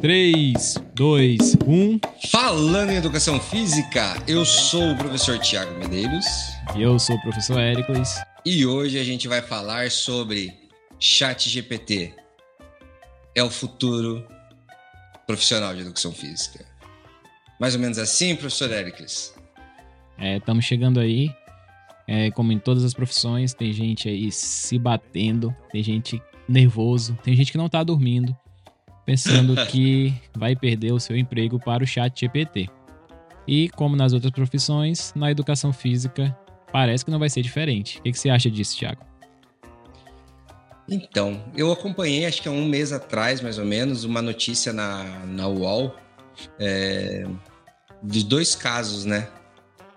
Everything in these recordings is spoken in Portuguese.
3, 2, 1. Falando em educação física, eu sou o professor Tiago Medeiros. E eu sou o professor Éricles. E hoje a gente vai falar sobre Chat GPT. É o futuro profissional de educação física. Mais ou menos assim, professor Éricles? É, estamos chegando aí. É, como em todas as profissões, tem gente aí se batendo, tem gente nervoso, tem gente que não tá dormindo, pensando que vai perder o seu emprego para o chat GPT. E como nas outras profissões, na educação física parece que não vai ser diferente. O que, você acha disso, Thiago? Então, eu acompanhei, acho que há um mês atrás, mais ou menos, uma notícia na, na UOL é, de dois casos, né?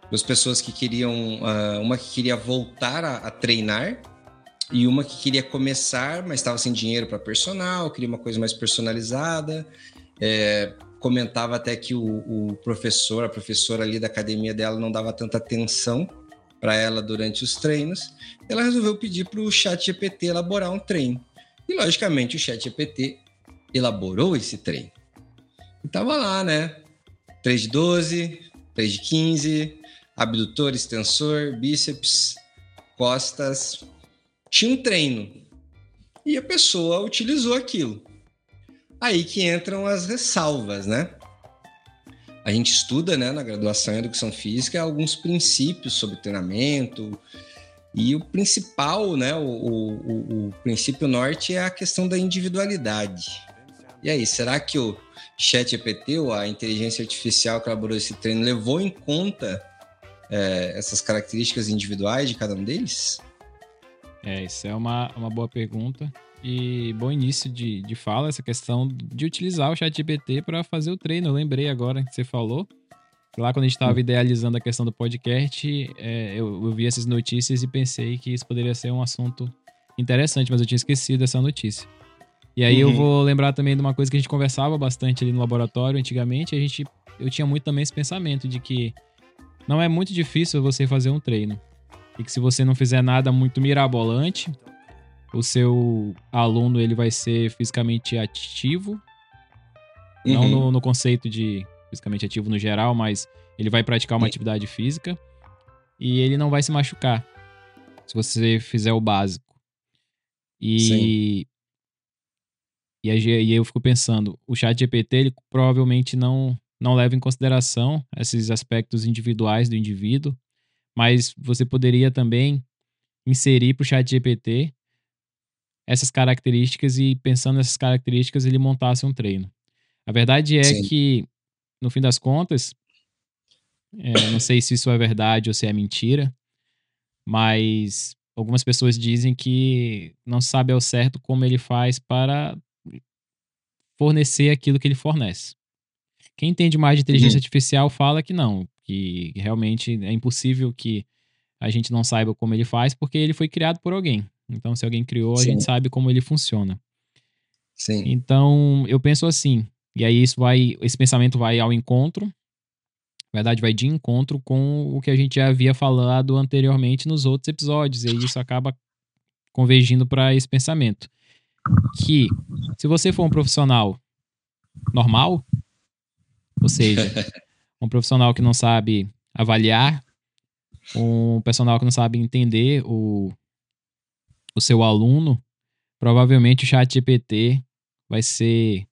Duas pessoas que queriam, uh, uma que queria voltar a, a, treinar e uma que queria começar, mas estava sem dinheiro para personal, queria uma coisa mais personalizada. É, comentava até que o, o, professor, a professora ali da academia dela não dava tanta atenção para ela durante os treinos. Ela resolveu pedir para o Chat GPT elaborar um treino. E logicamente o Chat GPT elaborou esse treino. E tava lá, né? 3 de 12, 3 de 15, abdutor, extensor, bíceps, costas. Tinha um treino. E a pessoa utilizou aquilo. Aí que entram as ressalvas, né? A gente estuda, né, na graduação em Educação Física, alguns princípios sobre treinamento, e o principal, né, o, o, o, princípio norte é a questão da individualidade. E aí, será que o ChatGPT, ou a inteligência artificial que elaborou esse treino, levou em conta é, essas características individuais de cada um deles? É, isso é uma, uma boa pergunta e bom início de, de fala, essa questão de utilizar o ChatGPT para fazer o treino. Eu lembrei agora que você falou. Lá quando a gente estava hum. idealizando a questão do podcast, é, eu, eu vi essas notícias e pensei que isso poderia ser um assunto interessante, mas eu tinha esquecido essa notícia. E aí uhum. eu vou lembrar também de uma coisa que a gente conversava bastante ali no laboratório antigamente. A gente, eu tinha muito também esse pensamento de que não é muito difícil você fazer um treino. E que se você não fizer nada muito mirabolante, o seu aluno ele vai ser fisicamente ativo. Uhum. Não no, no, conceito de fisicamente ativo no geral, mas ele vai praticar uma atividade física e ele não vai se machucar se você fizer o básico. E, Sim. e, e aí eu fico pensando, o chat GPT ele provavelmente não não leva em consideração esses aspectos individuais do indivíduo, mas você poderia também inserir para o chat GPT essas características e pensando nessas características ele montasse um treino. A verdade é Sim. que, no fim das contas, é, não sei se isso é verdade ou se é mentira, mas algumas pessoas dizem que não sabe ao certo como ele faz para fornecer aquilo que ele fornece. Quem entende mais de inteligência uhum. artificial fala que não, que realmente é impossível que a gente não saiba como ele faz, porque ele foi criado por alguém. Então, se alguém criou, Sim. a gente sabe como ele funciona. Sim. Então, eu penso assim, e aí isso vai, esse pensamento vai ao encontro, na verdade, vai de encontro com o que a gente já havia falado anteriormente nos outros episódios, e isso acaba convergindo para esse pensamento. Que se você for um profissional normal, ou seja, um profissional que não sabe avaliar, um profissional que não sabe entender o, o seu aluno, provavelmente o chat GPT vai ser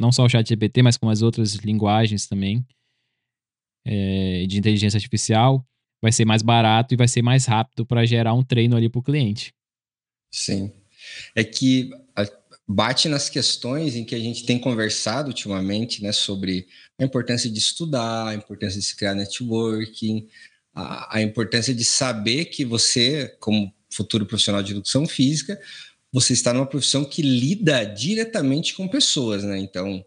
não só o chat GPT, mas com as outras linguagens também é, de inteligência artificial, vai ser mais barato e vai ser mais rápido para gerar um treino ali para o cliente. Sim. É que bate nas questões em que a gente tem conversado ultimamente, né, sobre a importância de estudar, a importância de se criar networking, a, a importância de saber que você, como futuro profissional de educação física, você está numa profissão que lida diretamente com pessoas, né? Então,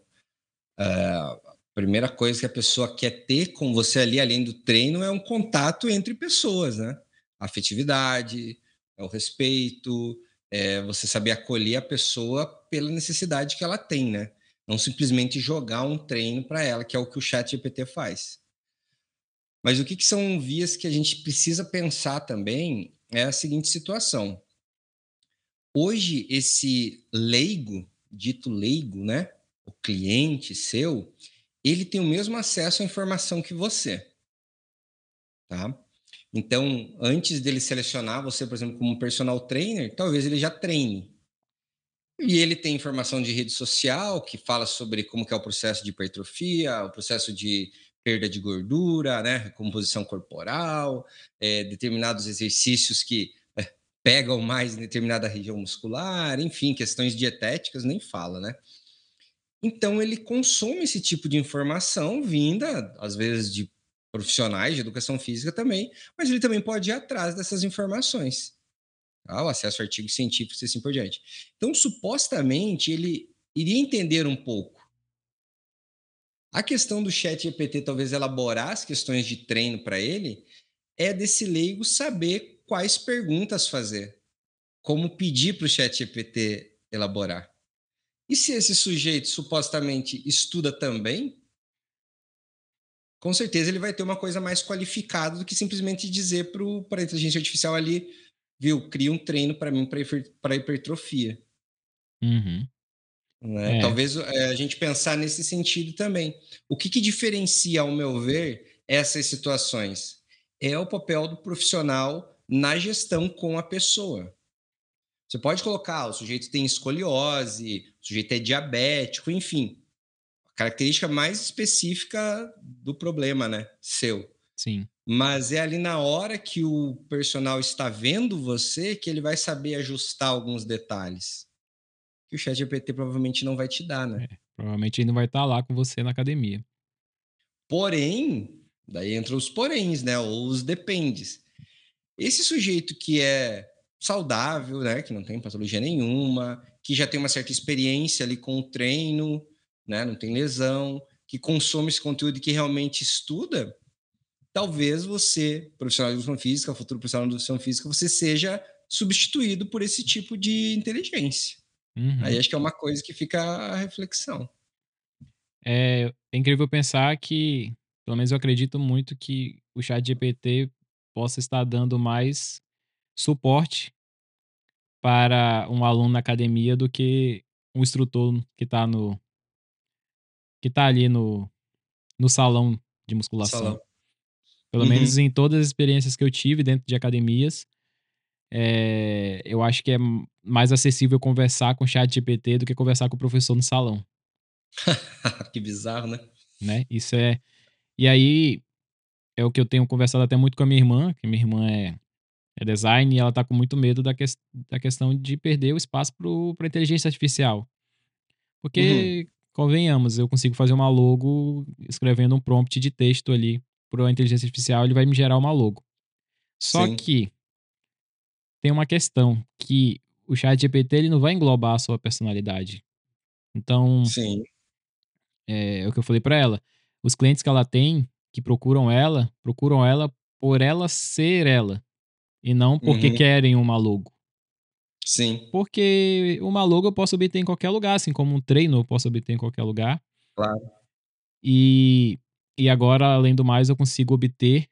a primeira coisa que a pessoa quer ter com você ali, além do treino, é um contato entre pessoas, né? A afetividade, é o respeito, é você saber acolher a pessoa pela necessidade que ela tem, né? Não simplesmente jogar um treino para ela, que é o que o chat GPT faz. Mas o que, que são vias que a gente precisa pensar também é a seguinte situação. Hoje, esse leigo, dito leigo, né? o cliente seu, ele tem o mesmo acesso à informação que você. Tá? Então, antes dele selecionar você, por exemplo, como personal trainer, talvez ele já treine. E ele tem informação de rede social que fala sobre como que é o processo de hipertrofia, o processo de perda de gordura, né, recomposição corporal, é, determinados exercícios que é, pegam mais em determinada região muscular, enfim, questões dietéticas nem fala, né? Então ele consome esse tipo de informação vinda, às vezes, de profissionais de educação física também, mas ele também pode ir atrás dessas informações. Tá? O acesso a artigos científicos e assim por diante. Então, supostamente, ele iria entender um pouco. A questão do chat GPT talvez elaborar as questões de treino para ele é desse leigo saber quais perguntas fazer, como pedir para o chat GPT elaborar. E se esse sujeito supostamente estuda também, com certeza ele vai ter uma coisa mais qualificada do que simplesmente dizer para a inteligência artificial ali, viu, cria um treino para mim para hipertrofia. Uhum. Né? É. Talvez é, a gente pensar nesse sentido também. O que, que diferencia, ao meu ver, essas situações? É o papel do profissional na gestão com a pessoa. Você pode colocar, ah, o sujeito tem escoliose, o sujeito é diabético, enfim característica mais específica do problema, né? Seu. Sim. Mas é ali na hora que o personal está vendo você que ele vai saber ajustar alguns detalhes. Que o chat GPT provavelmente não vai te dar, né? É, provavelmente ele não vai estar lá com você na academia. Porém, daí entra os poréns, né? Ou os dependes. Esse sujeito que é saudável, né? Que não tem patologia nenhuma, que já tem uma certa experiência ali com o treino, né? não tem lesão, que consome esse conteúdo e que realmente estuda, talvez você, profissional de educação física, futuro profissional de educação física, você seja substituído por esse tipo de inteligência. Uhum. Aí acho que é uma coisa que fica a reflexão. É, é incrível pensar que, pelo menos eu acredito muito que o chat GPT possa estar dando mais suporte para um aluno na academia do que um instrutor que está no, que tá ali no, no salão de musculação. Salão. Pelo uhum. menos em todas as experiências que eu tive dentro de academias, é, eu acho que é mais acessível conversar com o chat GPT do que conversar com o professor no salão. que bizarro, né? né? Isso é. E aí, é o que eu tenho conversado até muito com a minha irmã, que minha irmã é, é design e ela tá com muito medo da, que, da questão de perder o espaço para inteligência artificial. Porque uhum convenhamos, eu consigo fazer uma logo escrevendo um prompt de texto ali para a inteligência artificial, ele vai me gerar uma logo. Só Sim. que tem uma questão que o chat GPT ele não vai englobar a sua personalidade. Então, Sim. É, é o que eu falei para ela. Os clientes que ela tem, que procuram ela, procuram ela por ela ser ela e não porque uhum. querem uma logo. Sim. Porque uma logo eu posso obter em qualquer lugar, assim como um treino eu posso obter em qualquer lugar. Claro. E, e agora, além do mais, eu consigo obter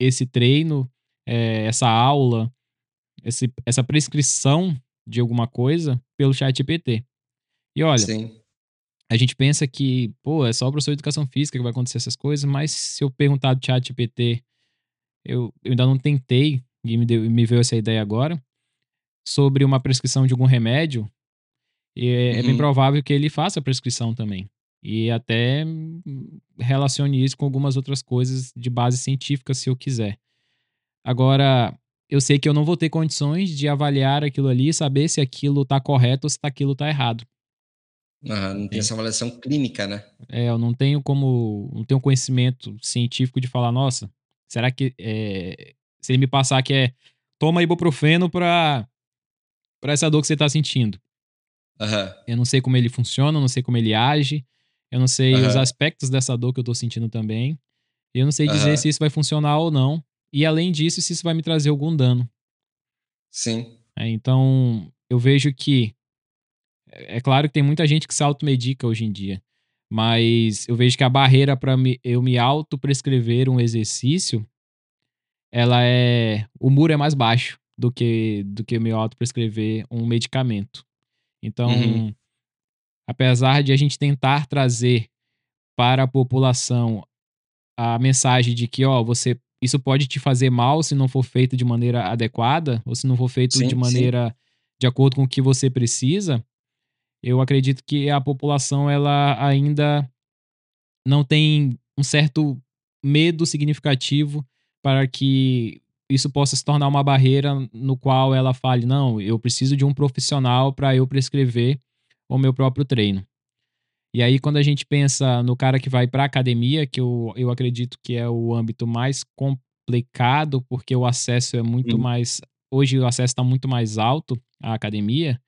esse treino, é, essa aula, esse, essa prescrição de alguma coisa pelo chat GPT. E olha, Sim. a gente pensa que, pô, é só o professor de educação física que vai acontecer essas coisas, mas se eu perguntar do chat GPT, eu, eu ainda não tentei, e me, deu, me veio essa ideia agora, sobre uma prescrição de algum remédio, é, uhum. é bem uhum. provável que ele faça a prescrição também. E até relacione isso com algumas outras coisas de base científica, se eu quiser. Agora, eu sei que eu não vou ter condições de avaliar aquilo ali e saber se aquilo está correto ou se aquilo está errado. Ah, não tem é. essa avaliação clínica, né? É, eu não tenho como. Não tenho conhecimento científico de falar, nossa, será que. É, se ele me passar que é toma ibuprofeno para para essa dor que você está sentindo. Uhum. Eu não sei como ele funciona, eu não sei como ele age, eu não sei uhum. os aspectos dessa dor que eu estou sentindo também. Eu não sei dizer uhum. se isso vai funcionar ou não. E além disso, se isso vai me trazer algum dano. Sim. É, então, eu vejo que. É, claro que tem muita gente que se automedica hoje em dia. Mas eu vejo que a barreira para eu me auto-prescrever um exercício, ela é. O muro é mais baixo do que do que me auto prescrever um medicamento. Então, uhum. apesar de a gente tentar trazer para a população a mensagem de que, ó, você isso pode te fazer mal se não for feito de maneira adequada, ou se não for feito sim, de maneira sim. de acordo com o que você precisa, eu acredito que a população ela ainda não tem um certo medo significativo para que isso possa se tornar uma barreira no qual ela fale: não, eu preciso de um profissional para eu prescrever o meu próprio treino. E aí, quando a gente pensa no cara que vai para a academia, que eu, eu acredito que é o âmbito mais complicado, porque o acesso é muito mais. Hoje o acesso está muito mais alto à academia.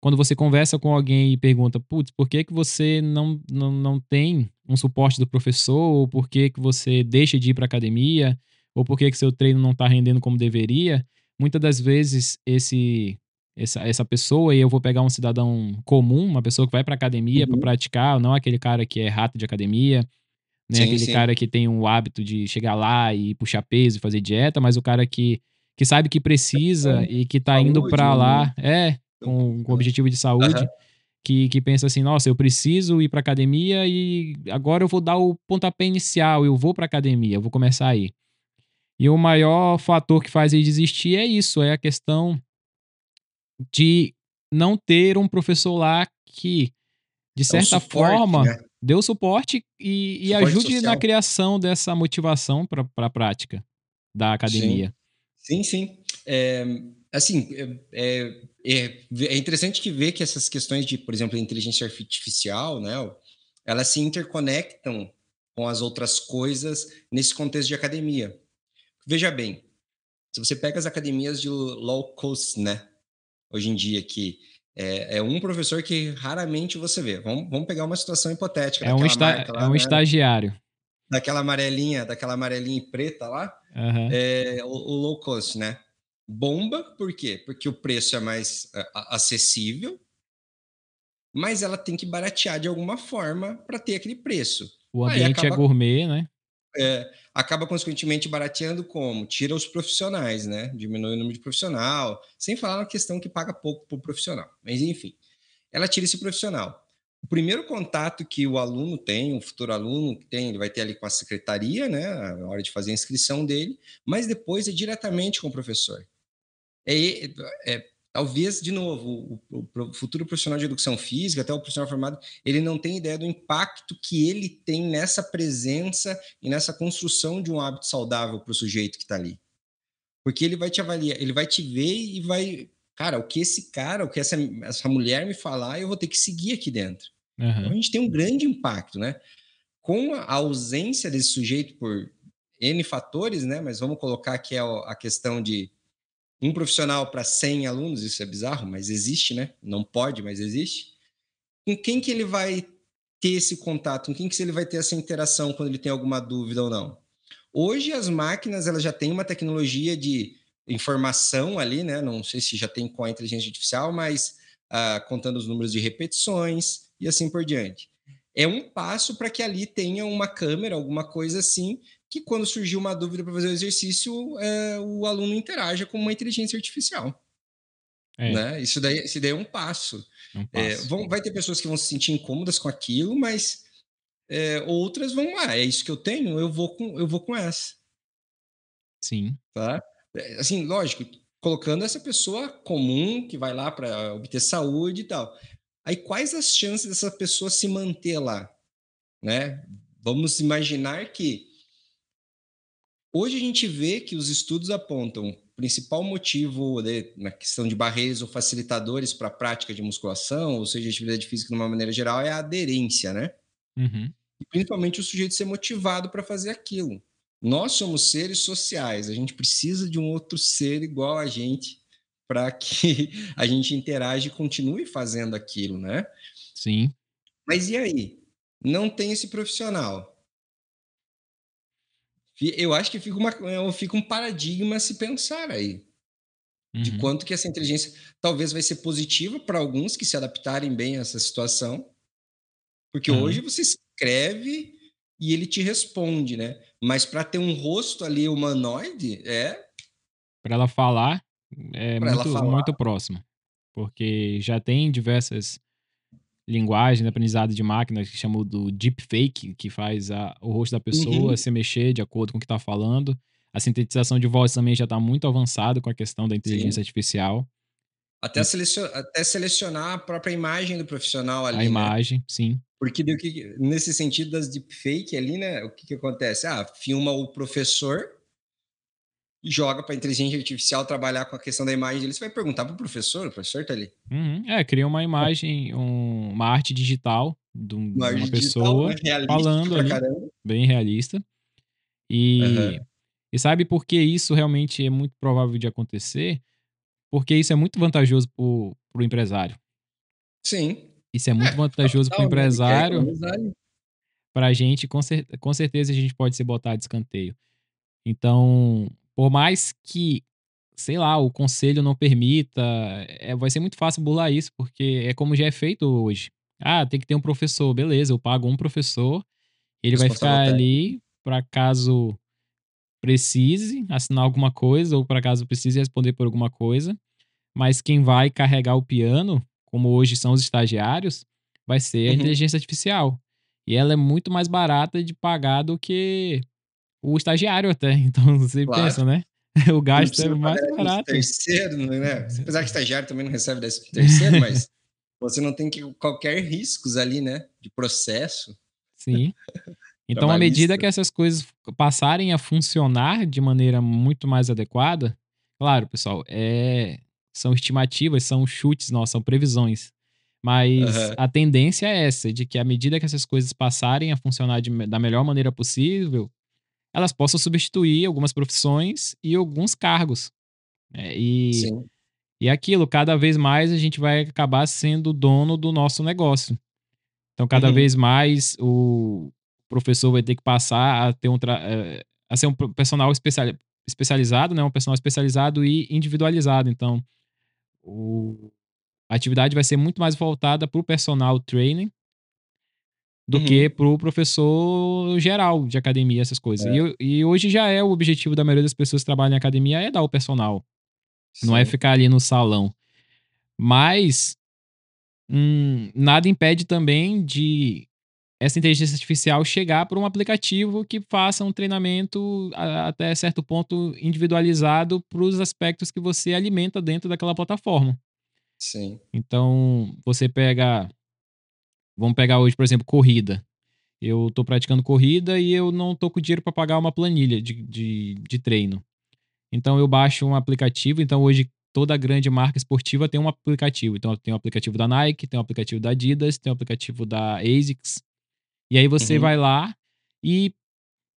Quando você conversa com alguém e pergunta, putz, por que, que você não, não, não tem um suporte do professor? Ou por que, que você deixa de ir para a academia? Ou por que seu treino não está rendendo como deveria, muitas das vezes esse essa, essa pessoa, e eu vou pegar um cidadão comum, uma pessoa que vai para academia uhum. para praticar, não aquele cara que é rato de academia, né? Sim, aquele sim. cara que tem o hábito de chegar lá e puxar peso e fazer dieta, mas o cara que, que sabe que precisa é, e que tá saúde, indo para lá, né? é, com, com objetivo de saúde. Uhum. Que, que pensa assim, nossa, eu preciso ir para academia e agora eu vou dar o pontapé inicial, eu vou para academia, eu vou começar aí. E o maior fator que faz ele desistir é isso, é a questão de não ter um professor lá que, de é certa é suporte, forma, né? dê o suporte e, e suporte ajude social. na criação dessa motivação para a prática da academia. Sim, sim. sim. É, assim, é, é, é, interessante que ver que essas questões de, por exemplo, inteligência artificial, né, elas se interconectam com as outras coisas nesse contexto de academia. Veja bem, se você pega as academias de low cost, né? Hoje em dia, que é, é um professor que raramente você vê. Vamos, vamos pegar uma situação hipotética. É um, esta lá, é um né? estagiário. Daquela amarelinha, daquela amarelinha e preta lá. Uhum. É, o, o, low cost, né? Bomba, por quê? Porque o preço é mais uh, acessível, mas ela tem que baratear de alguma forma para ter aquele preço. O ambiente é acaba... é gourmet, né? É, acaba consequentemente barateando como? Tira os profissionais, né? Diminui o número de profissional, sem falar na questão que paga pouco por profissional. Mas enfim, ela tira esse profissional. O primeiro contato que o aluno tem, o futuro aluno que tem, ele vai ter ali com a secretaria, né? Na hora de fazer a inscrição dele, mas depois é diretamente com o professor. É, é, talvez, de novo, o, o, futuro profissional de educação física, até o profissional formado, ele não tem ideia do impacto que ele tem nessa presença e nessa construção de um hábito saudável para o sujeito que está ali. Porque ele vai te avaliar, ele vai te ver e vai. Cara, o que esse cara, o que essa, essa mulher me falar, eu vou ter que seguir aqui dentro. Uhum. Então a gente tem um grande impacto, né? Com a ausência desse sujeito por N fatores, né? Mas vamos colocar que é a questão de um profissional para 100 alunos, isso é bizarro, mas existe, né? Não pode, mas existe. Com quem que ele vai ter esse contato? Com quem que ele vai ter essa interação quando ele tem alguma dúvida ou não? Hoje as máquinas elas já têm uma tecnologia de informação ali, né? Não sei se já tem com a inteligência artificial, mas ah, contando os números de repetições e assim por diante. É um passo para que ali tenha uma câmera, alguma coisa assim, que quando surgir uma dúvida para fazer o exercício, é, o aluno interaja com uma inteligência artificial. É. Né? Isso, daí, isso daí é um passo. Um é, passo. É, vão, vai ter pessoas que vão se sentir incômodas com aquilo, mas é, outras vão, ah, é isso que eu tenho, eu vou com, eu vou com essa. Sim. Tá? É, assim, lógico, colocando essa pessoa comum que vai lá para obter saúde e tal. Aí quais as chances dessa pessoa se manter lá? Né? Vamos imaginar que Hoje a gente vê que os estudos apontam o principal motivo de, na questão de barreiras ou facilitadores para a prática de musculação, ou seja, atividade física de uma maneira geral, é a aderência, né? Uhum. E principalmente o sujeito ser motivado para fazer aquilo. Nós somos seres sociais, a gente precisa de um outro ser igual a gente para que a gente interage e continue fazendo aquilo, né? Sim. Mas e aí? Não tem esse profissional eu acho que fica, uma, é, fica um paradigma a se pensar aí. Uhum. De quanto que essa inteligência talvez vai ser positiva para alguns que se adaptarem bem a essa situação. Porque uhum. hoje você escreve e ele te responde, né? Mas para ter um rosto ali humanoide, é. Para ela falar, é muito, falar. muito próximo. Porque já tem diversas linguagem, aprendizado de máquina, que chama do deepfake, que faz a, o rosto da pessoa uhum. se mexer de acordo com o que está falando. A sintetização de voz também já está muito avançado com a questão da inteligência Sim. artificial. Até, selecionar, até selecionar a própria imagem do profissional ali. A né? imagem, né? sim. Porque nesse sentido das deepfake ali, né? O que, que acontece? Ah, filma o professor joga para a inteligência artificial trabalhar com a questão da imagem dele. Você vai perguntar para o professor, o professor tá ali. Uhum. É, cria uma imagem, um, uma arte digital de uma, uma pessoa digital, falando ali, caramba. bem realista. E, uhum. e sabe por que isso realmente é muito provável de acontecer? Porque isso é muito vantajoso para o empresário. Sim. Isso é muito é, vantajoso para o empresário. Para a gente, com, cer com certeza, a gente pode se botar de escanteio. Então, por mais que, sei lá, o conselho não permita, é, vai ser muito fácil bular isso, porque é como já é feito hoje. Ah, tem que ter um professor, beleza, eu pago um professor, ele vai ficar ali para caso precise assinar alguma coisa ou para caso precise responder por alguma coisa, mas quem vai carregar o piano, como hoje são os estagiários, vai ser a uhum. inteligência artificial. E ela é muito mais barata de pagar do que o estagiário até. Então você claro. pensa, né? O gasto é mais barato. Terceiro, né? Apesar que estagiário também não recebe desse terceiro, mas você não tem que, qualquer riscos ali, né? De processo. Sim. Então, à medida que essas coisas passarem a funcionar de maneira muito mais adequada, claro, pessoal, é, são estimativas, são chutes, não, são previsões. Mas uhum. a tendência é essa, de que à medida que essas coisas passarem a funcionar de, da melhor maneira possível, elas possam substituir algumas profissões e alguns cargos. Né? E, Sim. e aquilo, cada vez mais a gente vai acabar sendo dono do nosso negócio. Então, cada uhum. vez mais o professor vai ter que passar a ter um eh, a ser um personal especial, especializado, né? Um personal especializado e individualizado. Então, o, a atividade vai ser muito mais voltada para o personal training do uhum. que pro professor geral de academia, essas coisas. É. E, e, hoje já é o objetivo da maioria das pessoas que trabalham em academia é dar o personal. Sim. Não é ficar ali no salão. Mas hum, nada impede também de essa inteligência artificial chegar para um aplicativo que faça um treinamento a, até certo ponto individualizado para os aspectos que você alimenta dentro daquela plataforma. Sim. Então, você pega Vamos pegar hoje, por exemplo, corrida. Eu estou praticando corrida e eu não estou com dinheiro para pagar uma planilha de, de, de treino. Então eu baixo um aplicativo. Então hoje toda grande marca esportiva tem um aplicativo. Então tem o um aplicativo da Nike, tem o um aplicativo da Adidas, tem o um aplicativo da ASICS. E aí você uhum. vai lá e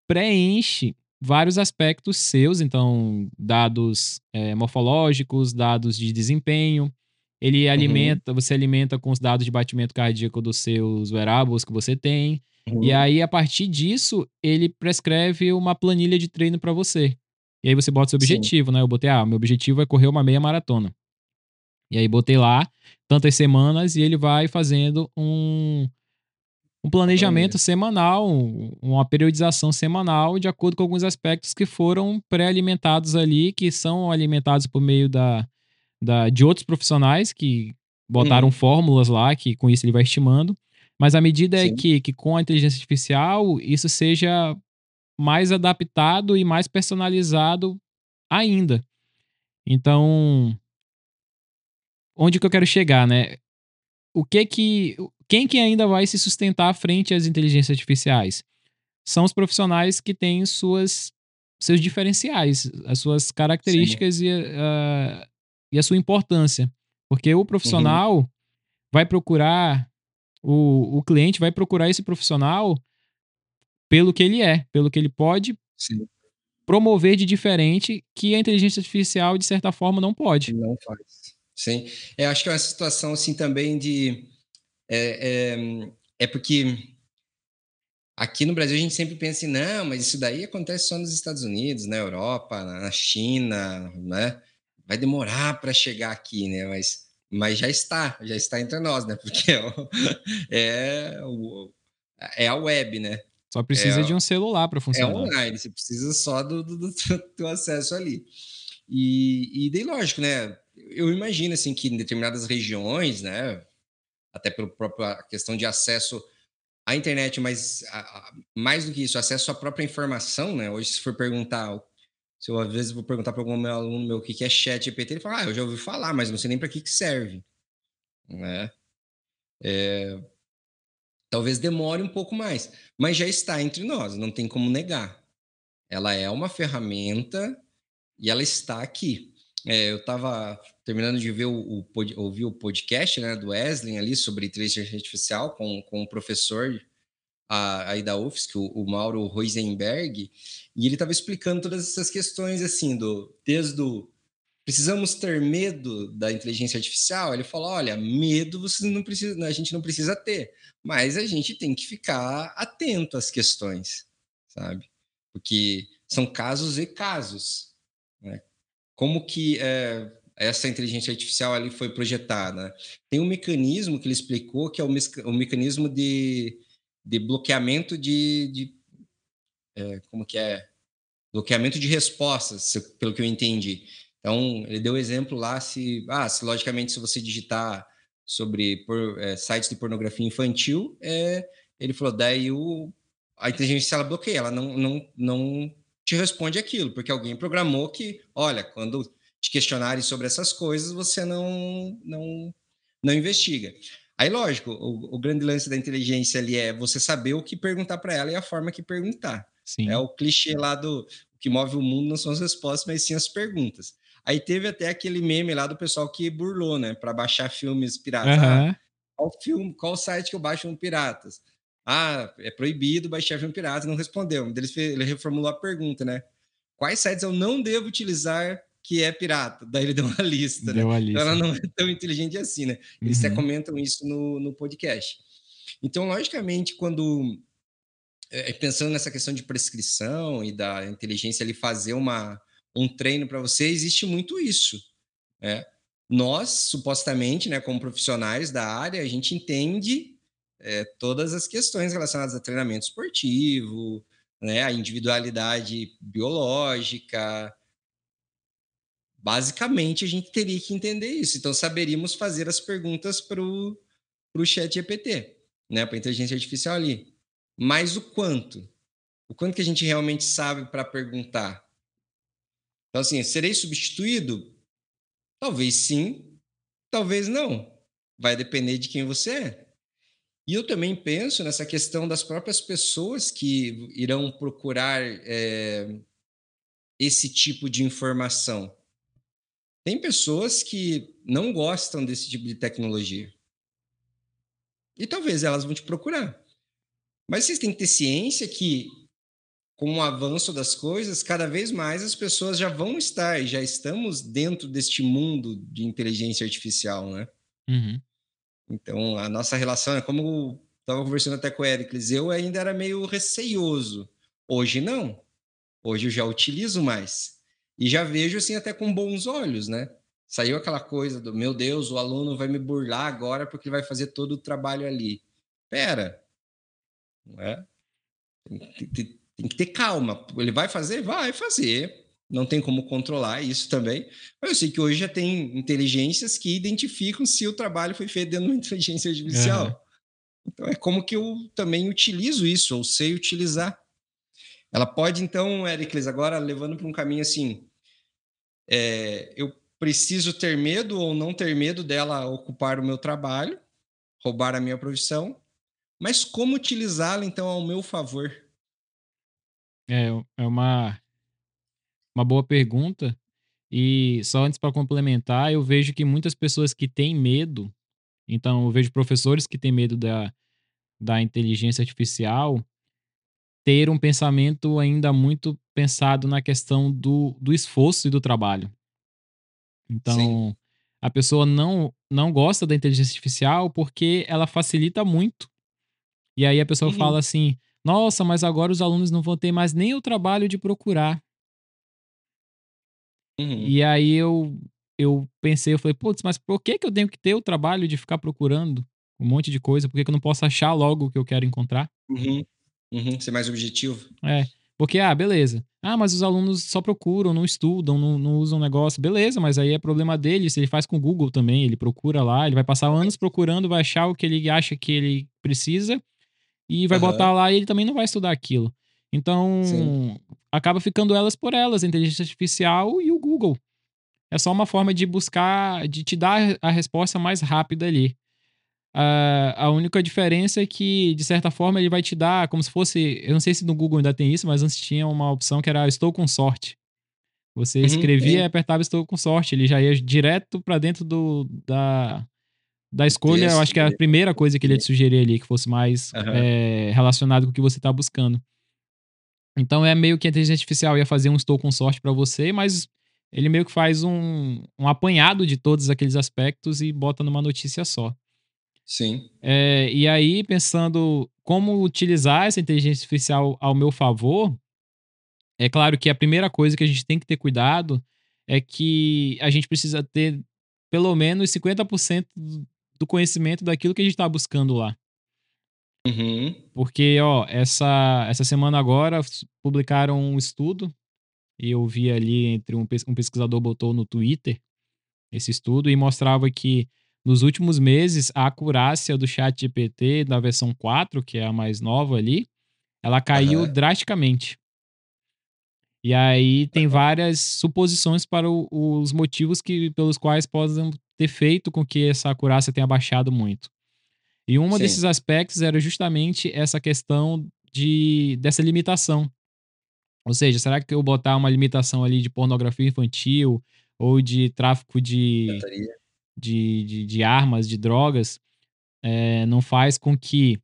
preenche vários aspectos seus, então dados é, morfológicos, dados de desempenho, ele uhum. alimenta, uhum. você alimenta com os dados de batimento cardíaco dos seus wearables que você tem. Uhum. E aí, a partir disso, ele prescreve uma planilha de treino para você. E aí você bota seu objetivo, Sim. né? Eu botei, ah, meu objetivo é correr uma meia maratona. E aí botei lá tantas semanas e ele vai fazendo um, um planejamento semanal, uma periodização semanal de acordo com alguns aspectos que foram pré-alimentados ali, que são alimentados por meio da, da, de outros profissionais que botaram uhum. fórmulas lá, que com isso ele vai estimando. Mas a medida é Sim. é que, que com a inteligência artificial isso seja mais adaptado e mais personalizado ainda. Então, onde que eu quero chegar, né? O que que quem que ainda vai se sustentar frente às inteligências artificiais? São os profissionais que têm suas seus diferenciais, as suas características Sim. e uh, e a sua importância. Porque o profissional uhum. vai procurar, o, o cliente vai procurar esse profissional pelo que ele é, pelo que ele pode Sim. promover de diferente que a inteligência artificial, de certa forma, não pode. Não faz. Sim. Eu acho que é uma situação assim também de. É, é, é porque aqui no Brasil a gente sempre pensa assim, não, mas isso daí acontece só nos Estados Unidos, na Europa, na China, né? Vai demorar para chegar aqui, né? Mas, mas já está, já está entre nós, né? Porque é, o, é, o, é a web, né? Só precisa é, de um celular para funcionar. É online, você precisa só do, do, do, do acesso ali. E, e daí, lógico, né? Eu imagino assim que em determinadas regiões, né? até pela própria questão de acesso à internet, mas a, a, mais do que isso, acesso à própria informação, né? Hoje, se for perguntar, se eu às vezes vou perguntar para algum meu aluno meu o que, é chat GPT, ele fala, ah, eu já ouvi falar, mas não sei nem para que, que serve, né? É, talvez demore um pouco mais, mas já está entre nós, não tem como negar. Ela é uma ferramenta e ela está aqui. É, eu estava terminando de ver o, o, ouvir o podcast né, do Wesley ali sobre inteligência artificial com, com o professor aí da UFSC, o, o Mauro Rosenberg, e ele estava explicando todas essas questões assim, do, desde o precisamos ter medo da inteligência artificial? Ele falou: olha, medo você não precisa, a gente não precisa ter, mas a gente tem que ficar atento às questões, sabe? Porque são casos e casos. Né? como que é, essa inteligência artificial ali foi projetada. Tem um mecanismo que ele explicou que é o, o mecanismo de, de bloqueamento de, de é, como que é bloqueamento de respostas, pelo que eu entendi. Então ele deu exemplo lá se, ah, se logicamente se você digitar sobre por, é, sites de pornografia infantil, é, ele falou daí o a inteligência ela bloqueia, ela não, não, não te responde aquilo, porque alguém programou que, olha, quando te questionarem sobre essas coisas, você não, não, não investiga. Aí, lógico, o, o grande lance da inteligência ali é você saber o que perguntar para ela e a forma que perguntar. Sim. É o clichê lá do que move o mundo não são as respostas, mas sim as perguntas. Aí teve até aquele meme lá do pessoal que burlou, né, para baixar filmes piratas. Uhum. Ah, qual filme, qual site que eu baixo um piratas? Ah, é proibido baixar filme pirata, não respondeu. Ele reformulou a pergunta, né? Quais sites eu não devo utilizar que é pirata? Daí ele deu uma lista, né? deu né? Lista. Então ela não é tão inteligente assim, né? Eles uhum. até comentam isso no, no podcast. Então, logicamente, quando é, pensando nessa questão de prescrição e da inteligência ali fazer uma, um treino para você, existe muito isso. Né? Nós, supostamente, né, como profissionais da área, a gente entende é, todas as questões relacionadas a treinamento esportivo, né, a individualidade biológica. Basicamente, a gente teria que entender isso. Então, saberíamos fazer as perguntas para o chat GPT, né, para a inteligência artificial ali. Mas o quanto? O quanto que a gente realmente sabe para perguntar? Então, assim, serei substituído? Talvez sim, talvez não. Vai depender de quem você é. E eu também penso nessa questão das próprias pessoas que irão procurar é, esse tipo de informação. Tem pessoas que não gostam desse tipo de tecnologia. E talvez elas vão te procurar. Mas vocês têm que ter ciência que, com o avanço das coisas, cada vez mais as pessoas já vão estar, já estamos dentro deste mundo de inteligência artificial, né? Uhum. Então, a nossa relação é como estava conversando até com o Ericles, eu ainda era meio receioso. Hoje não. Hoje eu já utilizo mais. E já vejo assim até com bons olhos, né? Saiu aquela coisa do meu Deus, o aluno vai me burlar agora porque ele vai fazer todo o trabalho ali. Pera, não é? Tem, tem, tem que ter calma. Ele vai fazer? Vai fazer não tem como controlar isso também. Mas eu sei que hoje já tem inteligências que identificam se o trabalho foi feito dentro de uma inteligência artificial. Uhum. Então é como que eu também utilizo isso, ou sei utilizar. Ela pode, então, Ericles, agora levando para um caminho assim, é, eu preciso ter medo ou não ter medo dela ocupar o meu trabalho, roubar a minha profissão, mas como utilizá-la, então, ao meu favor? É, é uma uma boa pergunta. E só antes para complementar, eu vejo que muitas pessoas que têm medo, então eu vejo professores que têm medo da, da inteligência artificial, ter um pensamento ainda muito pensado na questão do, do esforço e do trabalho. Então, Sim. a pessoa não, não gosta da inteligência artificial porque ela facilita muito. E aí a pessoa uhum. fala assim: nossa, mas agora os alunos não vão ter mais nem o trabalho de procurar. Uhum. E aí eu, eu pensei, eu falei, putz, mas por que, que eu tenho que ter o trabalho de ficar procurando um monte de coisa? Por que, que eu não posso achar logo o que eu quero encontrar? Uhum. Uhum. Ser mais objetivo. É. Porque, ah, beleza. Ah, mas os alunos só procuram, não estudam, não, não usam negócio. Beleza, mas aí é problema dele. Se ele faz com o Google também, ele procura lá, ele vai passar anos procurando, vai achar o que ele acha que ele precisa e vai uhum. botar lá e ele também não vai estudar aquilo. Então, Sim. acaba ficando elas por elas, a inteligência artificial e o Google. É só uma forma de buscar, de te dar a resposta mais rápida ali. Uh, a única diferença é que, de certa forma, ele vai te dar como se fosse. Eu não sei se no Google ainda tem isso, mas antes tinha uma opção que era Estou com sorte. Você uhum, escrevia é. e apertava Estou com sorte. Ele já ia direto para dentro do, da, da escolha. eu acho que é a primeira coisa que ele ia te sugerir ali, que fosse mais uhum. é, relacionado com o que você está buscando. Então é meio que a inteligência artificial ia fazer um estou com sorte para você, mas ele meio que faz um, um apanhado de todos aqueles aspectos e bota numa notícia só. Sim. É, e aí, pensando como utilizar essa inteligência artificial ao meu favor, é claro que a primeira coisa que a gente tem que ter cuidado é que a gente precisa ter pelo menos 50% do conhecimento daquilo que a gente está buscando lá. Uhum. Porque, ó, essa, essa semana agora publicaram um estudo, e eu vi ali entre um, um pesquisador botou no Twitter esse estudo e mostrava que nos últimos meses a acurácia do chat GPT da versão 4, que é a mais nova ali, ela caiu uhum. drasticamente. E aí tem várias suposições para o, os motivos que, pelos quais podem ter feito com que essa acurácia tenha baixado muito. E um desses aspectos era justamente essa questão de, dessa limitação. Ou seja, será que eu botar uma limitação ali de pornografia infantil ou de tráfico de, de, de, de, armas, de drogas, é, não faz com que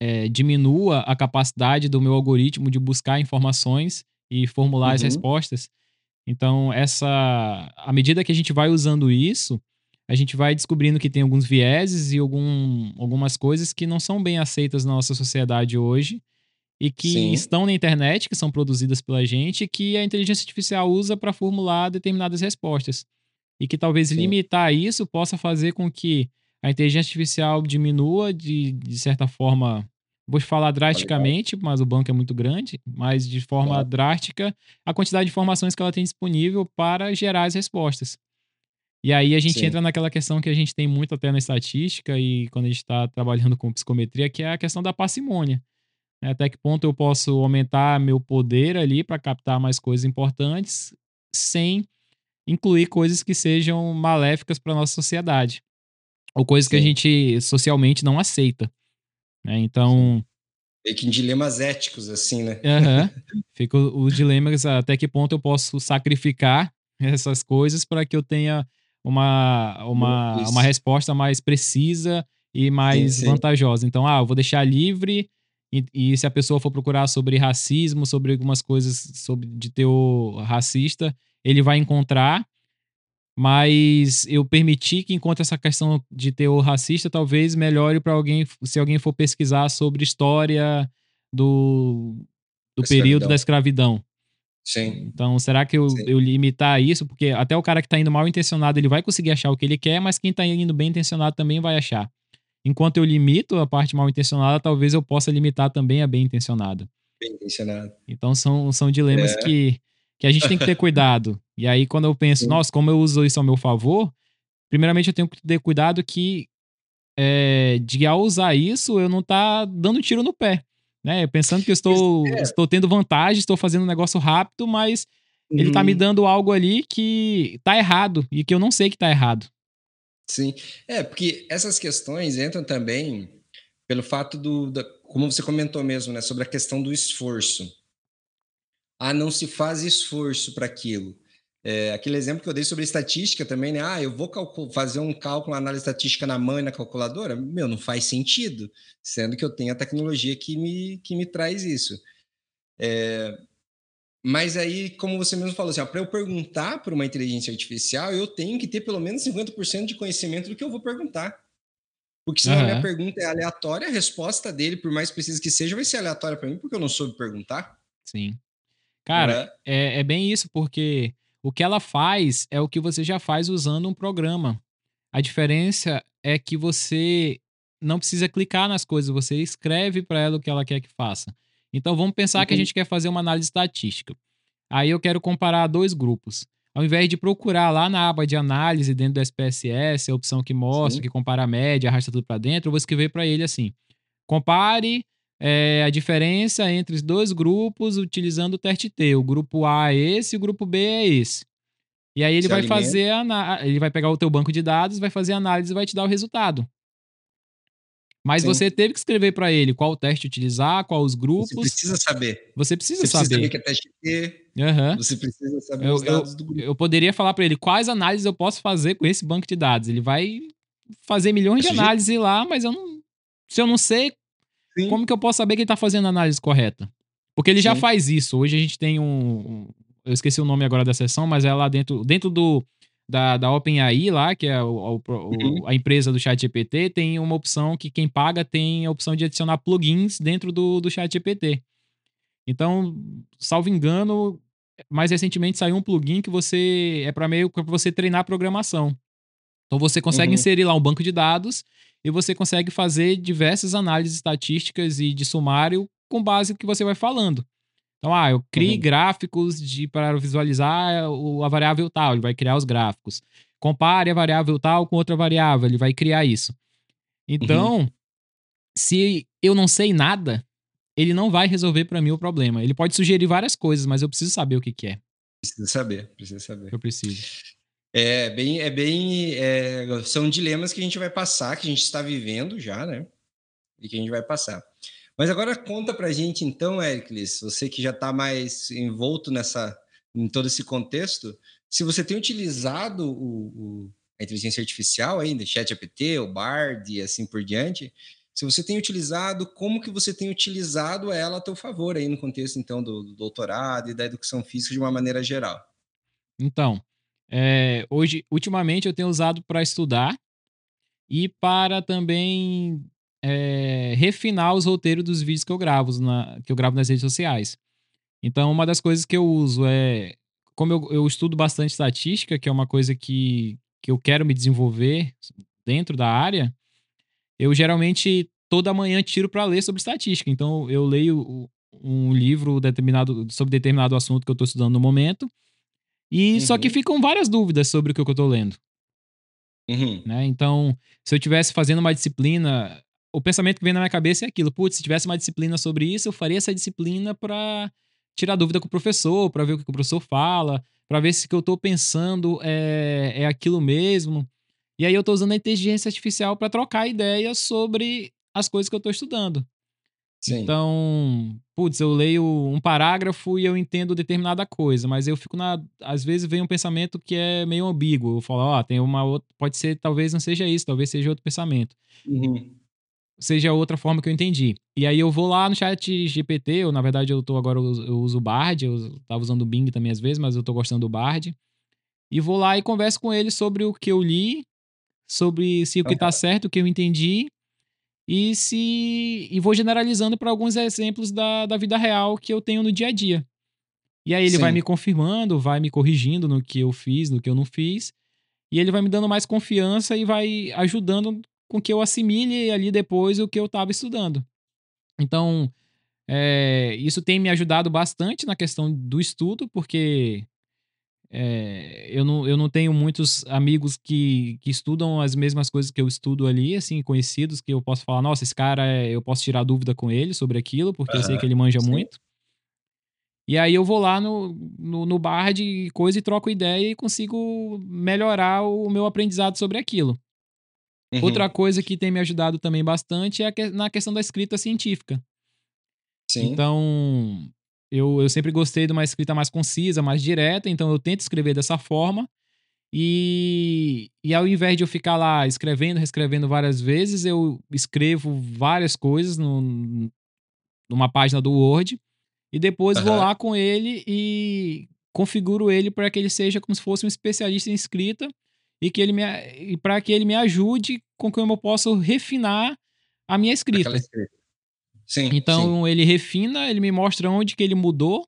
é, diminua a capacidade do meu algoritmo de buscar informações e formular uhum. as respostas? Então, essa, à medida que a gente vai usando isso, a gente vai descobrindo que tem alguns vieses e algum, algumas coisas que não são bem aceitas na nossa sociedade hoje e que Sim. estão na internet, que são produzidas pela gente, que a inteligência artificial usa para formular determinadas respostas. E que talvez Sim. limitar isso possa fazer com que a inteligência artificial diminua de, de certa forma, vou falar drasticamente, mas o banco é muito grande, mas de forma drástica, a quantidade de informações que ela tem disponível para gerar as respostas. E aí a gente Sim. entra naquela questão que a gente tem muito até na estatística e quando a gente está trabalhando com psicometria, que é a questão da parcimônia. Né? Até que ponto eu posso aumentar meu poder ali para captar mais coisas importantes sem incluir coisas que sejam maléficas para nossa sociedade ou coisas Sim. que a gente socialmente não aceita. Né? Então Meio que em dilemas éticos, assim, né? Uhum. Fica os dilemas até que ponto eu posso sacrificar essas coisas para que eu tenha uma, uma, uma resposta mais precisa e mais sim, sim. vantajosa. Então, ah, eu vou deixar livre e, e, se a pessoa for procurar sobre racismo, sobre algumas coisas sobre, de teor racista, ele vai encontrar, mas eu permitir que encontre essa questão de teor racista talvez melhore para alguém, se alguém for pesquisar sobre história do, do período da escravidão. Sim. Então, será que eu, eu limitar isso? Porque até o cara que tá indo mal intencionado, ele vai conseguir achar o que ele quer, mas quem tá indo bem intencionado também vai achar. Enquanto eu limito a parte mal intencionada, talvez eu possa limitar também a bem intencionada. Bem intencionado. Então, são, são dilemas é. que, que a gente tem que ter cuidado. e aí, quando eu penso, nossa, como eu uso isso ao meu favor, primeiramente eu tenho que ter cuidado que é, de ao usar isso, eu não tá dando tiro no pé né? Pensando que eu estou, é. estou tendo vantagem, estou fazendo um negócio rápido, mas uhum. ele tá me uhum. dando algo ali que tá errado e que eu não sei que tá errado. Sim, é, porque essas questões entram também pelo fato do, da, como você comentou mesmo, né, sobre a questão do esforço. Ah, não se faz esforço para aquilo. É, aquele exemplo que eu dei sobre estatística também, né? Ah, eu vou fazer um cálculo, uma análise estatística na mão e na calculadora? Meu, não faz sentido, sendo que eu tenho a tecnologia que me, que me traz isso. É, mas aí, como você mesmo falou, assim, para eu perguntar para uma inteligência artificial, eu tenho que ter pelo menos 50% de conhecimento do que eu vou perguntar. Porque senão uhum. a minha pergunta é aleatória, a resposta dele, por mais precisa que seja, vai ser aleatória para mim, porque eu não soube perguntar. Sim. Cara, é, é bem isso, porque o que ela faz é o que você já faz usando um programa. A diferença é que você não precisa clicar nas coisas, você escreve para ela o que ela quer que faça. Então vamos pensar uhum. que a gente quer fazer uma análise estatística. Aí eu quero comparar dois grupos. Ao invés de procurar lá na aba de análise dentro do SPSS, a opção que mostra, Sim. que compara a média, arrasta tudo para dentro, eu vou escrever para ele assim: compare é, a diferença entre os dois grupos utilizando o TERT-T. O grupo A é esse e o grupo B é esse. E aí ele Se vai alimenta. fazer ele vai pegar o teu banco de dados, vai fazer a análise e vai te dar o resultado. Mas Sim. você teve que escrever para ele qual teste utilizar, qual os grupos. Você precisa saber. Você precisa você saber. Você precisa saber que é teste T. Uhum. Você precisa saber eu, os dados eu, do grupo. Eu poderia falar para ele quais análises eu posso fazer com esse banco de dados. Ele vai fazer milhões de análises lá, mas eu não. Se eu não sei, Sim. como que eu posso saber que ele está fazendo a análise correta? Porque ele Sim. já faz isso. Hoje a gente tem um, Eu esqueci o nome agora da sessão, mas é lá dentro, dentro do da, da OpenAI lá, que é o, o, uhum. a empresa do ChatGPT, tem uma opção que quem paga tem a opção de adicionar plugins dentro do, do ChatGPT. Então, salvo engano, mais recentemente saiu um plugin que você é para meio para você treinar programação. Então você consegue uhum. inserir lá um banco de dados e você consegue fazer diversas análises estatísticas e de sumário com base no que você vai falando. Então, ah, eu crio uhum. gráficos de, para visualizar o, a variável tal, ele vai criar os gráficos. Compare a variável tal com outra variável, ele vai criar isso. Então, uhum. se eu não sei nada, ele não vai resolver para mim o problema. Ele pode sugerir várias coisas, mas eu preciso saber o que, que é. Precisa saber, precisa saber. Eu preciso. É bem, é bem, é, são dilemas que a gente vai passar, que a gente está vivendo já, né? E que a gente vai passar. Mas agora conta pra gente então, Ericles, você que já está mais envolto nessa, em todo esse contexto, se você tem utilizado o, o, a inteligência artificial ainda, ChatGPT, o Bard e assim por diante, se você tem utilizado, como que você tem utilizado ela a teu favor aí no contexto então do, do doutorado e da educação física de uma maneira geral? Então, é, hoje, ultimamente eu tenho usado para estudar e para também é, refinar os roteiros dos vídeos que eu gravo, na, que eu gravo nas redes sociais. Então, uma das coisas que eu uso é. Como eu, eu estudo bastante estatística, que é uma coisa que, que eu quero me desenvolver dentro da área, eu geralmente toda manhã tiro para ler sobre estatística. Então, eu leio um livro determinado sobre determinado assunto que eu estou estudando no momento. E uhum. só que uhum. ficam várias dúvidas sobre o que eu estou lendo. Uhum. Né? Então, se eu estivesse fazendo uma disciplina o pensamento que vem na minha cabeça é aquilo: putz, se tivesse uma disciplina sobre isso, eu faria essa disciplina para tirar dúvida com o professor, para ver o que o professor fala, para ver se o que eu estou pensando é, é aquilo mesmo. E aí eu estou usando a inteligência artificial para trocar ideias sobre as coisas que eu estou estudando. Sim. Então, putz, eu leio um parágrafo e eu entendo determinada coisa, mas eu fico na. Às vezes vem um pensamento que é meio ambíguo. Eu falo, ó, oh, tem uma outra. Pode ser, talvez não seja isso, talvez seja outro pensamento. Uhum seja outra forma que eu entendi. E aí eu vou lá no chat GPT, eu, na verdade eu tô agora, eu uso o Bard, eu tava usando o Bing também às vezes, mas eu tô gostando do Bard. E vou lá e converso com ele sobre o que eu li, sobre se o que tá certo, o que eu entendi, e se e vou generalizando para alguns exemplos da, da vida real que eu tenho no dia a dia. E aí ele Sim. vai me confirmando, vai me corrigindo no que eu fiz, no que eu não fiz, e ele vai me dando mais confiança e vai ajudando com que eu assimile ali depois o que eu estava estudando. Então, é, isso tem me ajudado bastante na questão do estudo, porque é, eu, não, eu não tenho muitos amigos que, que estudam as mesmas coisas que eu estudo ali, assim, conhecidos, que eu posso falar, nossa, esse cara, é, eu posso tirar dúvida com ele sobre aquilo, porque uhum, eu sei que ele manja sim. muito. E aí eu vou lá no, no, no bar de coisa e troco ideia e consigo melhorar o meu aprendizado sobre aquilo. Uhum. Outra coisa que tem me ajudado também bastante é na questão da escrita científica. Sim. Então, eu, eu sempre gostei de uma escrita mais concisa, mais direta, então eu tento escrever dessa forma. E, e ao invés de eu ficar lá escrevendo, reescrevendo várias vezes, eu escrevo várias coisas no, numa página do Word e depois uhum. vou lá com ele e configuro ele para que ele seja como se fosse um especialista em escrita e que ele me e para que ele me ajude com que eu possa refinar a minha escrita. escrita. Sim, então sim. ele refina, ele me mostra onde que ele mudou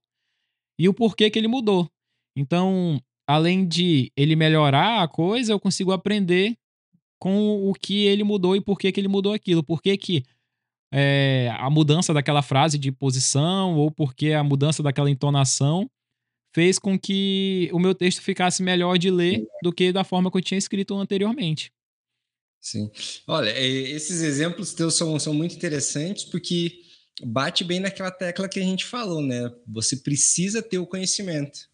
e o porquê que ele mudou. Então, além de ele melhorar a coisa, eu consigo aprender com o que ele mudou e por que que ele mudou aquilo. Por que que é, a mudança daquela frase de posição ou porque a mudança daquela entonação fez com que o meu texto ficasse melhor de ler do que da forma que eu tinha escrito anteriormente. Sim. Olha, esses exemplos teus são, são muito interessantes porque bate bem naquela tecla que a gente falou, né? Você precisa ter o conhecimento.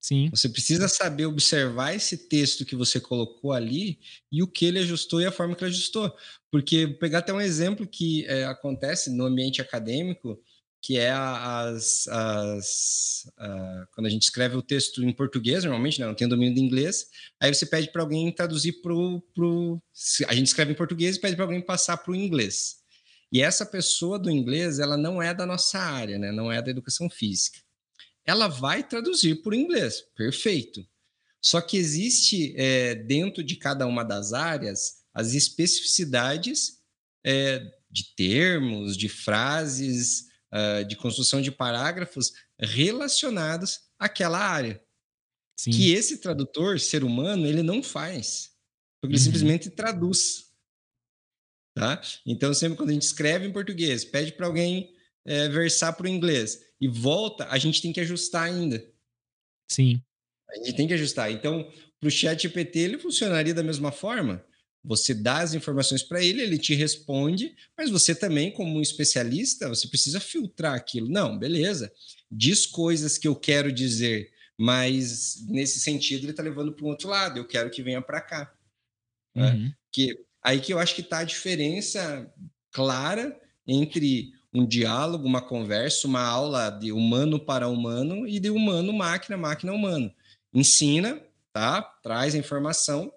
Sim. Você precisa saber observar esse texto que você colocou ali e o que ele ajustou e a forma que ele ajustou. Porque pegar até um exemplo que é, acontece no ambiente acadêmico, que é as, as a, quando a gente escreve o texto em português, normalmente né, não tem domínio de inglês, aí você pede para alguém traduzir para o. A gente escreve em português e pede para alguém passar para o inglês. E essa pessoa do inglês, ela não é da nossa área, né? não é da educação física ela vai traduzir por inglês, perfeito. Só que existe é, dentro de cada uma das áreas as especificidades é, de termos, de frases, uh, de construção de parágrafos relacionados àquela área. Sim. Que esse tradutor, ser humano, ele não faz. Porque ele uhum. simplesmente traduz. Tá? Então, sempre quando a gente escreve em português, pede para alguém é, versar para o inglês e volta, a gente tem que ajustar ainda. Sim. A gente tem que ajustar. Então, para o chat GPT, ele funcionaria da mesma forma. Você dá as informações para ele, ele te responde, mas você também, como um especialista, você precisa filtrar aquilo. Não, beleza. Diz coisas que eu quero dizer, mas nesse sentido ele está levando para um outro lado. Eu quero que venha para cá. Né? Uhum. Né? Que, aí que eu acho que está a diferença clara entre um diálogo, uma conversa, uma aula de humano para humano e de humano máquina, máquina humano. Ensina, tá? Traz a informação,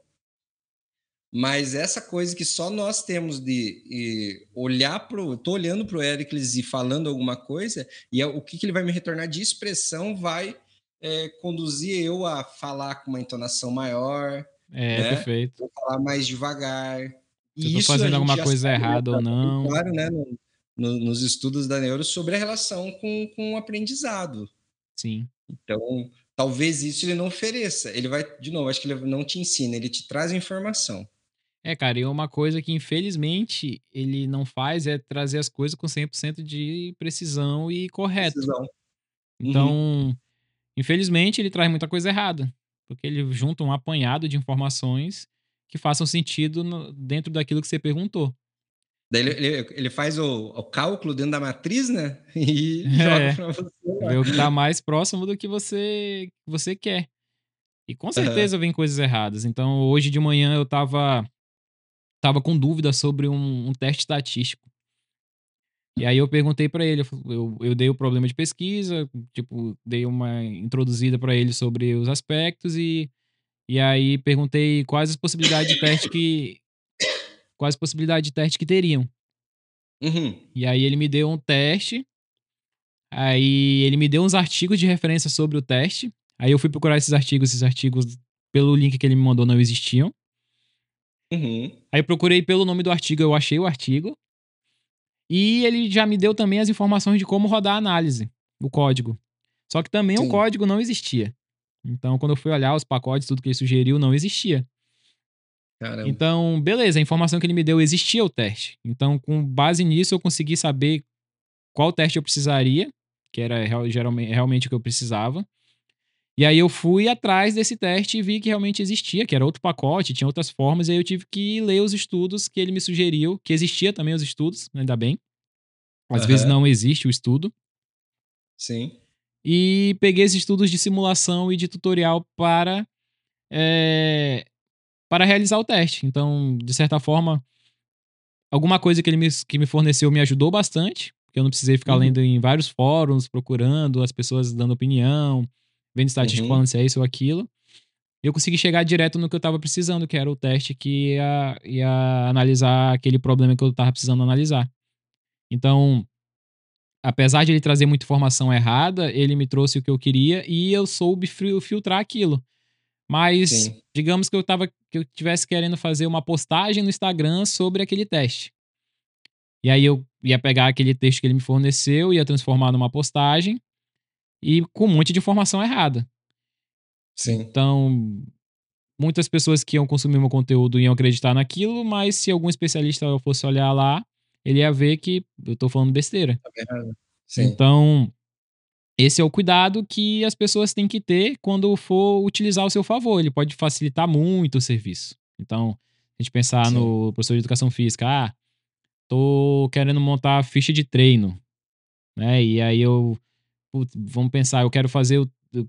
mas essa coisa que só nós temos de olhar para o. Estou olhando para o Ericles e falando alguma coisa, e é, o que, que, ele vai me retornar de expressão vai é, conduzir eu a falar com uma entonação maior. É, né? perfeito. Vou falar mais devagar. Se eu estou fazendo alguma coisa errada ou não. Claro, né? Não, no, nos estudos da neuro sobre a relação com, com o aprendizado. Sim. Então, talvez isso ele não ofereça. Ele vai, de novo, acho que ele não te ensina, ele te traz informação. É, cara, e uma coisa que infelizmente ele não faz é trazer as coisas com 100% de precisão e correto. Precisão. Então, uhum. infelizmente, ele traz muita coisa errada, porque ele junta um apanhado de informações que façam sentido no, dentro daquilo que você perguntou. Daí ele, ele, ele faz o, o, cálculo dentro da matriz, né? E é, joga pra você. Vê o que tá mais próximo do que você, você quer. E com certeza uhum. vem coisas erradas. Então, hoje de manhã eu tava, tava com dúvida sobre um, um teste estatístico. E aí eu perguntei para ele, eu, eu dei o problema de pesquisa, tipo, dei uma introduzida para ele sobre os aspectos e, e aí perguntei quais as possibilidades de teste que, quais possibilidades de teste que teriam. Uhum. E aí ele me deu um teste. Aí ele me deu uns artigos de referência sobre o teste. Aí eu fui procurar esses artigos, esses artigos pelo link que ele me mandou não existiam. Uhum. Aí eu procurei pelo nome do artigo, eu achei o artigo. E ele já me deu também as informações de como rodar a análise, o código. Só que também Sim. o código não existia. Então, quando eu fui olhar os pacotes, tudo que ele sugeriu, não existia. Caramba. Então, beleza, a informação que ele me deu existia o teste. Então, com base nisso, eu consegui saber qual teste eu precisaria, que era geralmente, realmente o que eu precisava. E aí eu fui atrás desse teste e vi que realmente existia, que era outro pacote, tinha outras formas, e aí eu tive que ler os estudos que ele me sugeriu, que existia também os estudos, ainda bem. Às uhum. vezes não existe o estudo. Sim. E peguei esses estudos de simulação e de tutorial para é, para realizar o teste. Então, de certa forma, alguma coisa que ele me, que me forneceu me ajudou bastante, porque eu não precisei ficar uhum. lendo em vários fóruns, procurando as pessoas dando opinião, vendo estatística uhum. falando se é isso ou aquilo. Eu consegui chegar direto no que eu estava precisando, que era o teste que ia, ia analisar aquele problema que eu estava precisando analisar. Então, apesar de ele trazer muita informação errada, ele me trouxe o que eu queria e eu soube filtrar aquilo. Mas Sim. digamos que eu tava que eu tivesse querendo fazer uma postagem no Instagram sobre aquele teste. E aí eu ia pegar aquele texto que ele me forneceu, ia transformar numa postagem e com um monte de informação errada. Sim. Então, muitas pessoas que iam consumir meu conteúdo iam acreditar naquilo, mas se algum especialista fosse olhar lá, ele ia ver que eu tô falando besteira. Tá Sim. Então, esse é o cuidado que as pessoas têm que ter quando for utilizar ao seu favor. Ele pode facilitar muito o serviço. Então, a gente pensar Sim. no professor de educação física, ah, tô querendo montar ficha de treino, né? E aí eu, putz, vamos pensar, eu quero fazer,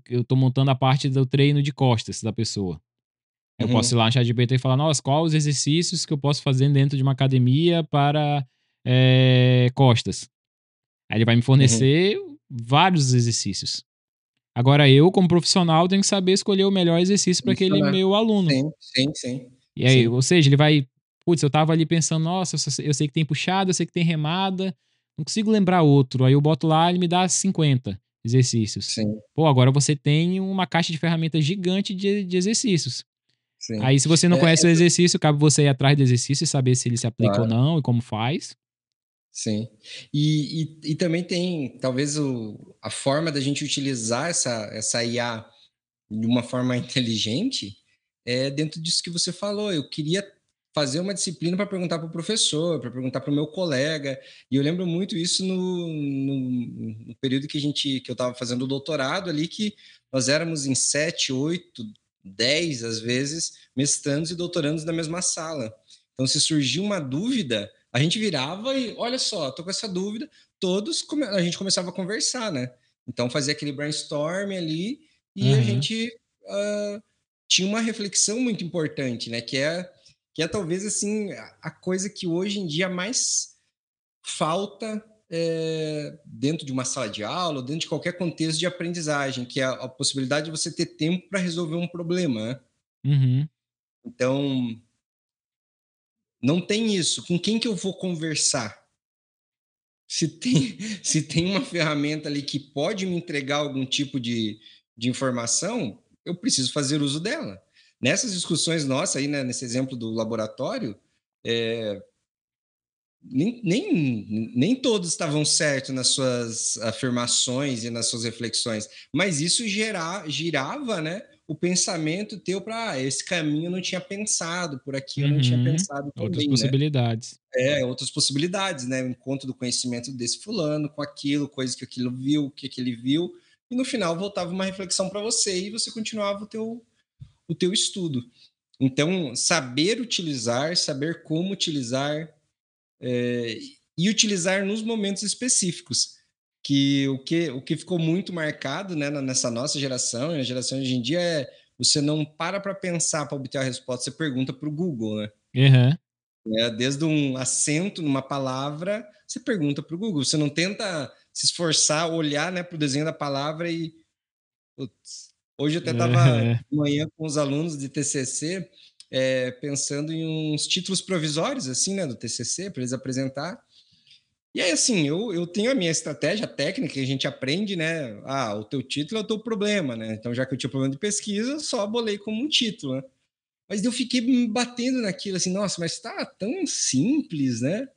eu tô montando a parte do treino de costas da pessoa. Eu uhum. posso ir lá no ChatGPT e falar, nossa, quais os exercícios que eu posso fazer dentro de uma academia para é, costas? Aí ele vai me uhum. fornecer uhum. vários exercícios. Agora eu, como profissional, tenho que saber escolher o melhor exercício para aquele meu aluno. Sim, sim, sim. E aí, sim. ou seja, ele vai. Putz, eu tava ali pensando, nossa, eu sei que tem puxada, eu sei que tem remada, não consigo lembrar outro. Aí eu boto lá e ele me dá 50 exercícios. Sim. Pô, agora você tem uma caixa de ferramentas gigante de, de exercícios. Sim. Aí, se você não é, conhece é, o exercício, cabe você ir atrás do exercício e saber se ele se aplica claro. ou não e como faz. Sim. E, e, e também tem, talvez, o, a forma da gente utilizar essa, essa IA de uma forma inteligente é dentro disso que você falou. Eu queria fazer uma disciplina para perguntar para o professor, para perguntar para o meu colega. E eu lembro muito isso no, no, no período que a gente que eu estava fazendo o doutorado ali, que nós éramos em sete, oito, dez, às vezes, mestrandos e doutorandos na mesma sala. Então, se surgiu uma dúvida, a gente virava e, olha só, tô com essa dúvida, todos, a gente começava a conversar, né? Então, fazia aquele brainstorm ali e uhum. a gente uh, tinha uma reflexão muito importante, né? Que é, que é talvez, assim, a coisa que hoje em dia mais falta é, dentro de uma sala de aula, dentro de qualquer contexto de aprendizagem, que é a, a possibilidade de você ter tempo para resolver um problema. Né? Uhum. Então, não tem isso. Com quem que eu vou conversar? Se tem, se tem uma ferramenta ali que pode me entregar algum tipo de, de informação, eu preciso fazer uso dela. Nessas discussões nossas aí, né, nesse exemplo do laboratório, é, nem, nem, nem todos estavam certos nas suas afirmações e nas suas reflexões, mas isso gera, girava, né? o pensamento teu para ah, esse caminho eu não tinha pensado, por aqui eu uhum. não tinha uhum. pensado também, Outras né? possibilidades. Né? É, outras possibilidades, né? O encontro do conhecimento desse fulano com aquilo, coisas que aquilo viu, que aquele viu, e no final voltava uma reflexão para você e você continuava o teu, o teu estudo. Então, saber utilizar, saber como utilizar é, e utilizar nos momentos específicos que o que, o que ficou muito marcado né, nessa nossa geração, e na geração de hoje em dia, é você não para para pensar para obter a resposta, você pergunta para o Google, né? Uhum. É, desde um acento numa palavra, você pergunta para o Google. Você não tenta se esforçar, olhar né, para o desenho da palavra e. Putz, hoje eu até estava uhum. de manhã com os alunos de TCC é, pensando em uns títulos provisórios, assim, né, do TCC, para eles apresentar. E aí, assim, eu, eu tenho a minha estratégia técnica que a gente aprende, né? Ah, o teu título é o teu problema, né? Então, já que eu tinha problema de pesquisa, só bolei como um título, né? Mas eu fiquei me batendo naquilo, assim, nossa, mas tá tão simples, né?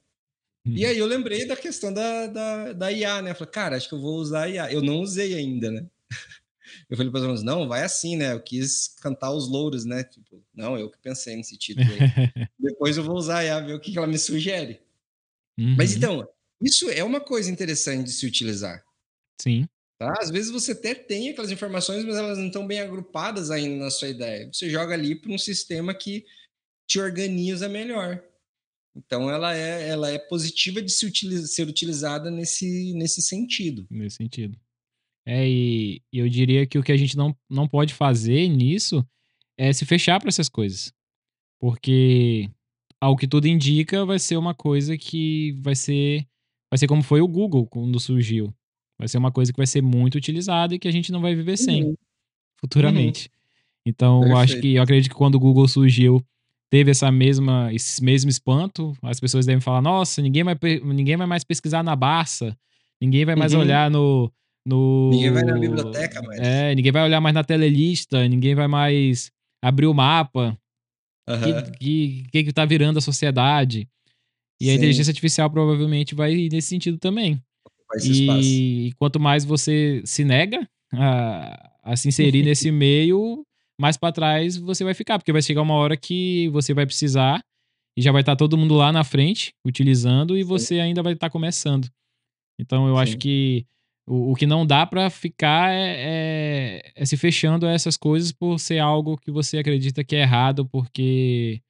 Hum. E uhum. aí eu lembrei da questão da, da, da IA, né? Eu falei, cara, acho que eu vou usar a IA. Eu não usei ainda, né? Eu falei para os alunos, não, vai assim, né? Eu quis cantar os louros, né? Tipo, não, eu que pensei nesse título aí. Depois eu vou usar IA, ver o que ela me sugere. Uhum. Mas então, isso é uma coisa interessante de se utilizar. Sim. Tá? Às vezes você até tem aquelas informações, mas elas não estão bem agrupadas ainda na sua ideia. Você joga ali para um sistema que te organiza melhor. Então ela é, ela é positiva de se utiliza, ser utilizada nesse, nesse sentido. Nesse sentido. É, e eu diria que o que a gente não, não pode fazer nisso é se fechar para essas coisas. Porque, ao que tudo indica, vai ser uma coisa que vai ser vai ser como foi o Google quando surgiu. Vai ser uma coisa que vai ser muito utilizada e que a gente não vai viver sem uhum. futuramente. Uhum. Então, Perfeito. eu acho que eu acredito que quando o Google surgiu, teve essa mesma esse mesmo espanto. As pessoas devem falar: "Nossa, ninguém vai ninguém vai mais pesquisar na Barça, ninguém vai mais uhum. olhar no no Ninguém vai na biblioteca mais. É, ninguém vai olhar mais na telelista, ninguém vai mais abrir o mapa. O uhum. que, que, que tá virando a sociedade? E Sim. a inteligência artificial provavelmente vai nesse sentido também. E, e quanto mais você se nega a, a se inserir nesse meio, mais para trás você vai ficar, porque vai chegar uma hora que você vai precisar e já vai estar tá todo mundo lá na frente utilizando e você Sim. ainda vai estar tá começando. Então eu Sim. acho que o, o que não dá para ficar é, é, é, se fechando a essas coisas por ser algo que você acredita que é errado, porque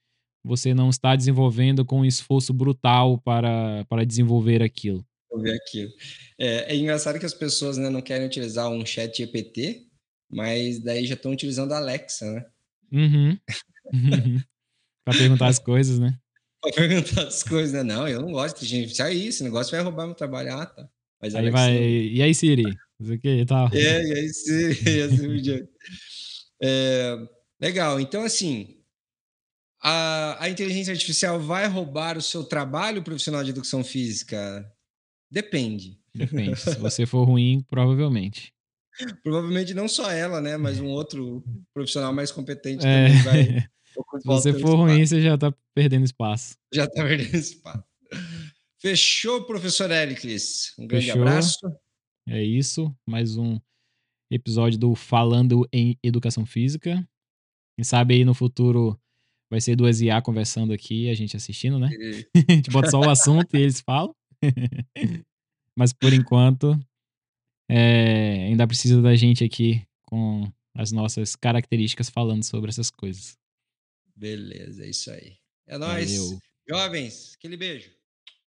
você não está desenvolvendo com um esforço brutal para, para desenvolver aquilo. Desenvolver aquilo. É, é engraçado que as pessoas né, não querem utilizar um chat GPT, mas daí já estão utilizando a Alexa, né? Uhum. uhum. para perguntar as coisas, né? para perguntar as coisas, né? Não, eu não gosto de gente. Aí, esse negócio vai roubar meu trabalho. Ah, tá. Mas aí vai. E aí, Siri? O que e tal. É, e aí, Siri, e assim É, legal. Então, assim, a, a inteligência artificial vai roubar o seu trabalho profissional de educação física? Depende. Depende. Se você for ruim, provavelmente. Provavelmente não só ela, né? Mas um outro profissional mais competente é. também vai. Se você for ruim, você já está perdendo espaço. Já está perdendo espaço. Fechou, professor Ericles. Um grande Fechou. abraço. É isso. Mais um episódio do Falando em Educação Física. Quem sabe aí no futuro vai ser duas IA conversando aqui, a gente assistindo, né? a gente bota só o assunto e eles falam. Mas por enquanto, é, ainda precisa da gente aqui com as nossas características falando sobre essas coisas. Beleza, é isso aí. É nóis. Valeu. Jovens, aquele beijo.